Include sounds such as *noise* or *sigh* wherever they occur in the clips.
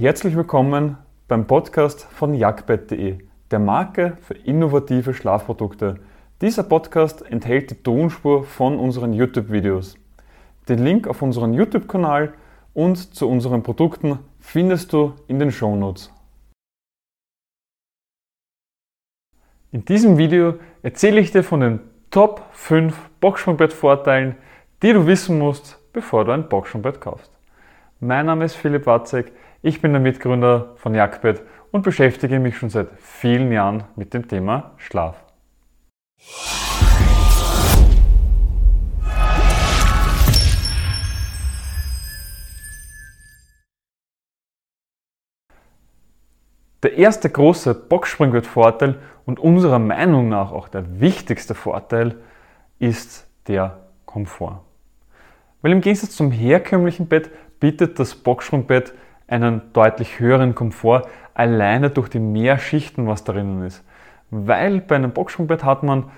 Herzlich willkommen beim Podcast von jagdbett.de, der Marke für innovative Schlafprodukte. Dieser Podcast enthält die Tonspur von unseren YouTube-Videos. Den Link auf unseren YouTube-Kanal und zu unseren Produkten findest du in den Shownotes. In diesem Video erzähle ich dir von den Top 5 Boxsprungbett-Vorteilen, die du wissen musst, bevor du ein Boxsprungbett kaufst. Mein Name ist Philipp Watzek, ich bin der Mitgründer von Jagdbett und beschäftige mich schon seit vielen Jahren mit dem Thema Schlaf. Der erste große Boxspringbett-Vorteil und unserer Meinung nach auch der wichtigste Vorteil ist der Komfort. Weil im Gegensatz zum herkömmlichen Bett bietet das Boxsprungbett einen deutlich höheren Komfort, alleine durch die mehr Schichten, was drinnen ist. Weil bei einem Boxsprungbett hat man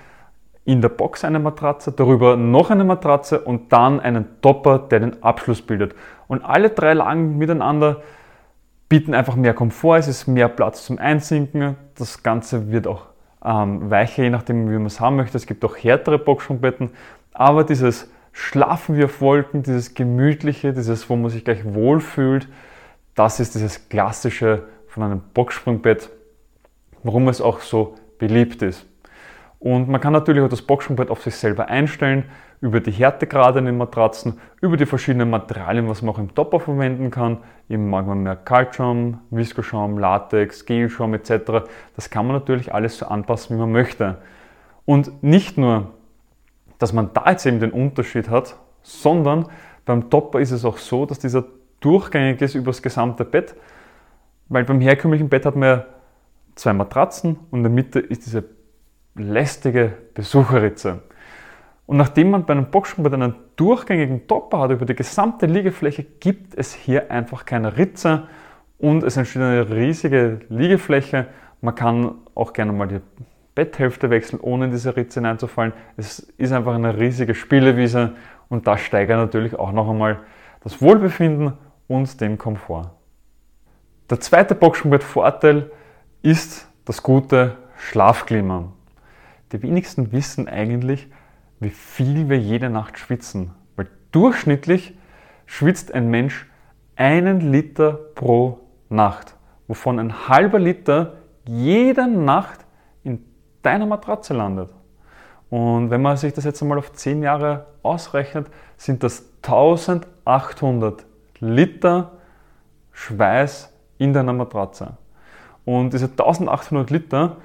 in der Box eine Matratze, darüber noch eine Matratze und dann einen Topper, der den Abschluss bildet. Und alle drei Lagen miteinander bieten einfach mehr Komfort, es ist mehr Platz zum Einsinken, das Ganze wird auch ähm, weicher, je nachdem wie man es haben möchte. Es gibt auch härtere Boxsprungbetten, aber dieses Schlafen wie auf Wolken, dieses Gemütliche, dieses, wo man sich gleich wohlfühlt, das ist dieses Klassische von einem Boxsprungbett, warum es auch so beliebt ist. Und man kann natürlich auch das Boxsprungbett auf sich selber einstellen, über die Härtegrade in den Matratzen, über die verschiedenen Materialien, was man auch im Topper verwenden kann. Eben mag man mehr Kaltschaum, Viskoschaum, Latex, Gelschaum etc. Das kann man natürlich alles so anpassen, wie man möchte. Und nicht nur, dass man da jetzt eben den Unterschied hat, sondern beim Topper ist es auch so, dass dieser durchgängig ist über das gesamte Bett, weil beim herkömmlichen Bett hat man ja zwei Matratzen und in der Mitte ist diese lästige Besucherritze. Und nachdem man bei einem Boxsprungbett einen durchgängigen Topper hat über die gesamte Liegefläche, gibt es hier einfach keine Ritze und es entsteht eine riesige Liegefläche. Man kann auch gerne mal die Betthälfte wechseln, ohne in diese Ritze hineinzufallen. Es ist einfach eine riesige Spielewiese und das steigert natürlich auch noch einmal das Wohlbefinden und den Komfort. Der zweite Boxsprungbett-Vorteil ist das gute Schlafklima. Die wenigsten wissen eigentlich, wie viel wir jede Nacht schwitzen. Weil durchschnittlich schwitzt ein Mensch einen Liter pro Nacht, wovon ein halber Liter jede Nacht in deiner Matratze landet. Und wenn man sich das jetzt einmal auf 10 Jahre ausrechnet, sind das 1800 Liter Schweiß in deiner Matratze. Und diese 1800 Liter,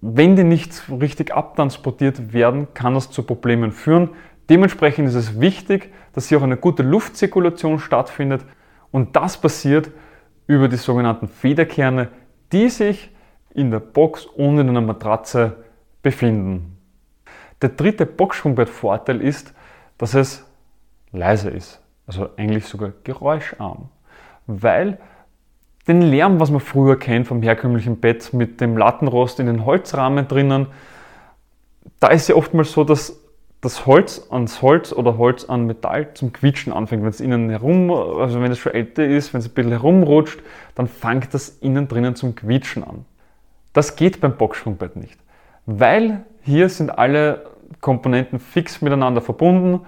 wenn die nicht richtig abtransportiert werden, kann das zu Problemen führen. Dementsprechend ist es wichtig, dass hier auch eine gute Luftzirkulation stattfindet und das passiert über die sogenannten Federkerne, die sich in der Box und in einer Matratze befinden. Der dritte Boxsprungbett-Vorteil ist, dass es leise ist, also eigentlich sogar geräuscharm, weil den Lärm, was man früher kennt vom herkömmlichen Bett mit dem Lattenrost in den Holzrahmen drinnen, da ist ja oftmals so, dass das Holz ans Holz oder Holz an Metall zum Quietschen anfängt. Wenn es innen herum, also wenn es schon älter ist, wenn es ein bisschen herumrutscht, dann fängt das innen drinnen zum Quietschen an. Das geht beim Boxsprungbett nicht, weil hier sind alle Komponenten fix miteinander verbunden.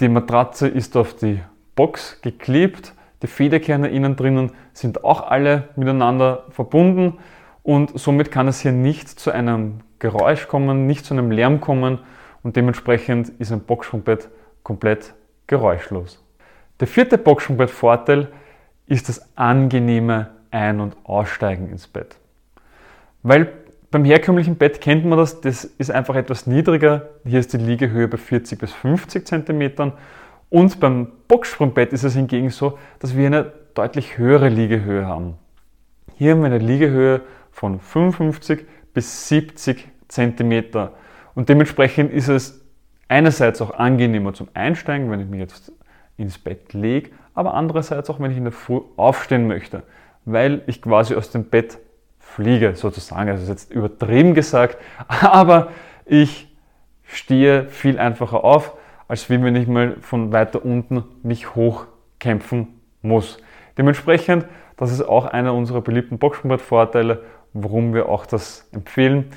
Die Matratze ist auf die Box geklebt die Federkerne innen drinnen sind auch alle miteinander verbunden und somit kann es hier nicht zu einem Geräusch kommen, nicht zu einem Lärm kommen und dementsprechend ist ein Boxsprungbett komplett geräuschlos. Der vierte Boxsprungbett-Vorteil ist das angenehme Ein- und Aussteigen ins Bett. Weil beim herkömmlichen Bett kennt man das, das ist einfach etwas niedriger. Hier ist die Liegehöhe bei 40 bis 50 cm und beim Boxsprungbett ist es hingegen so, dass wir eine deutlich höhere Liegehöhe haben. Hier haben wir eine Liegehöhe von 55 bis 70 cm. Und dementsprechend ist es einerseits auch angenehmer zum Einsteigen, wenn ich mich jetzt ins Bett lege, aber andererseits auch, wenn ich in der Früh aufstehen möchte, weil ich quasi aus dem Bett fliege, sozusagen. Also jetzt übertrieben gesagt, *laughs* aber ich stehe viel einfacher auf als wenn ich mal von weiter unten mich hochkämpfen muss. Dementsprechend, das ist auch einer unserer beliebten Boxsprungbrett-Vorteile, warum wir auch das empfehlen.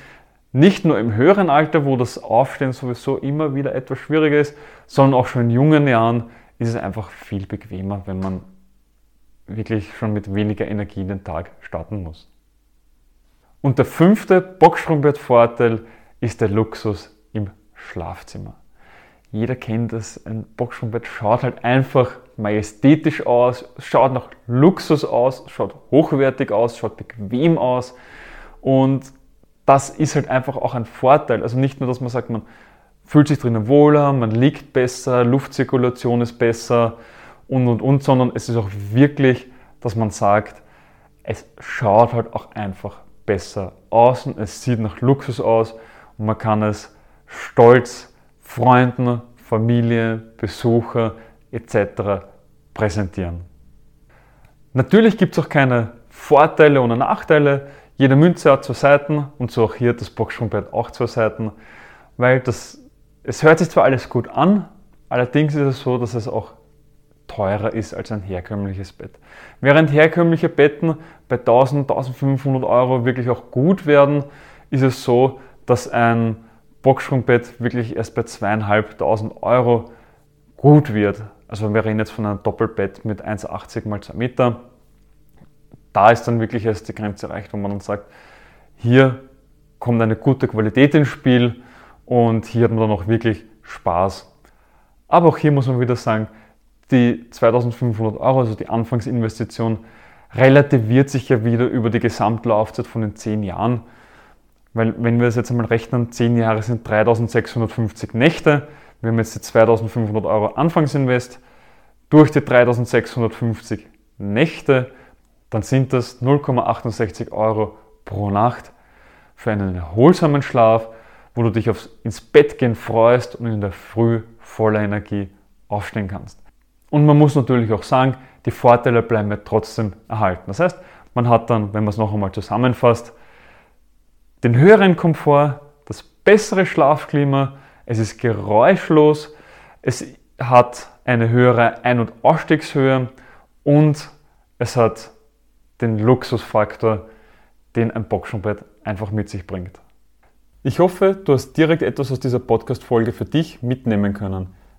Nicht nur im höheren Alter, wo das Aufstehen sowieso immer wieder etwas schwieriger ist, sondern auch schon in jungen Jahren ist es einfach viel bequemer, wenn man wirklich schon mit weniger Energie den Tag starten muss. Und der fünfte Boxsprungbett-Vorteil ist der Luxus im Schlafzimmer. Jeder kennt es, ein Boxsprungbett schaut halt einfach majestätisch aus, schaut nach Luxus aus, schaut hochwertig aus, schaut bequem aus und das ist halt einfach auch ein Vorteil. Also nicht nur, dass man sagt, man fühlt sich drinnen wohler, man liegt besser, Luftzirkulation ist besser und und und, sondern es ist auch wirklich, dass man sagt, es schaut halt auch einfach besser aus es sieht nach Luxus aus und man kann es stolz Freunden, Familie, Besucher etc. präsentieren. Natürlich gibt es auch keine Vorteile oder Nachteile. Jede Münze hat zwei Seiten und so auch hier das Boxsprungbett auch zwei Seiten, weil das, es hört sich zwar alles gut an, allerdings ist es so, dass es auch teurer ist als ein herkömmliches Bett. Während herkömmliche Betten bei 1000, 1500 Euro wirklich auch gut werden, ist es so, dass ein Boxsprungbett wirklich erst bei 2500 Euro gut wird. Also wir reden jetzt von einem Doppelbett mit 1,80 mal 2 Meter. Da ist dann wirklich erst die Grenze erreicht, wo man dann sagt, hier kommt eine gute Qualität ins Spiel und hier hat man dann auch wirklich Spaß. Aber auch hier muss man wieder sagen, die 2500 Euro, also die Anfangsinvestition, relativiert sich ja wieder über die Gesamtlaufzeit von den 10 Jahren. Weil wenn wir es jetzt einmal rechnen, 10 Jahre sind 3650 Nächte. Wir haben jetzt die 2500 Euro Anfangsinvest durch die 3650 Nächte, dann sind das 0,68 Euro pro Nacht für einen erholsamen Schlaf, wo du dich aufs ins Bett gehen freust und in der Früh voller Energie aufstehen kannst. Und man muss natürlich auch sagen, die Vorteile bleiben ja trotzdem erhalten. Das heißt, man hat dann, wenn man es noch einmal zusammenfasst, den höheren Komfort, das bessere Schlafklima, es ist geräuschlos, es hat eine höhere Ein- und Ausstiegshöhe und es hat den Luxusfaktor, den ein Boxenbett einfach mit sich bringt. Ich hoffe, du hast direkt etwas aus dieser Podcast-Folge für dich mitnehmen können.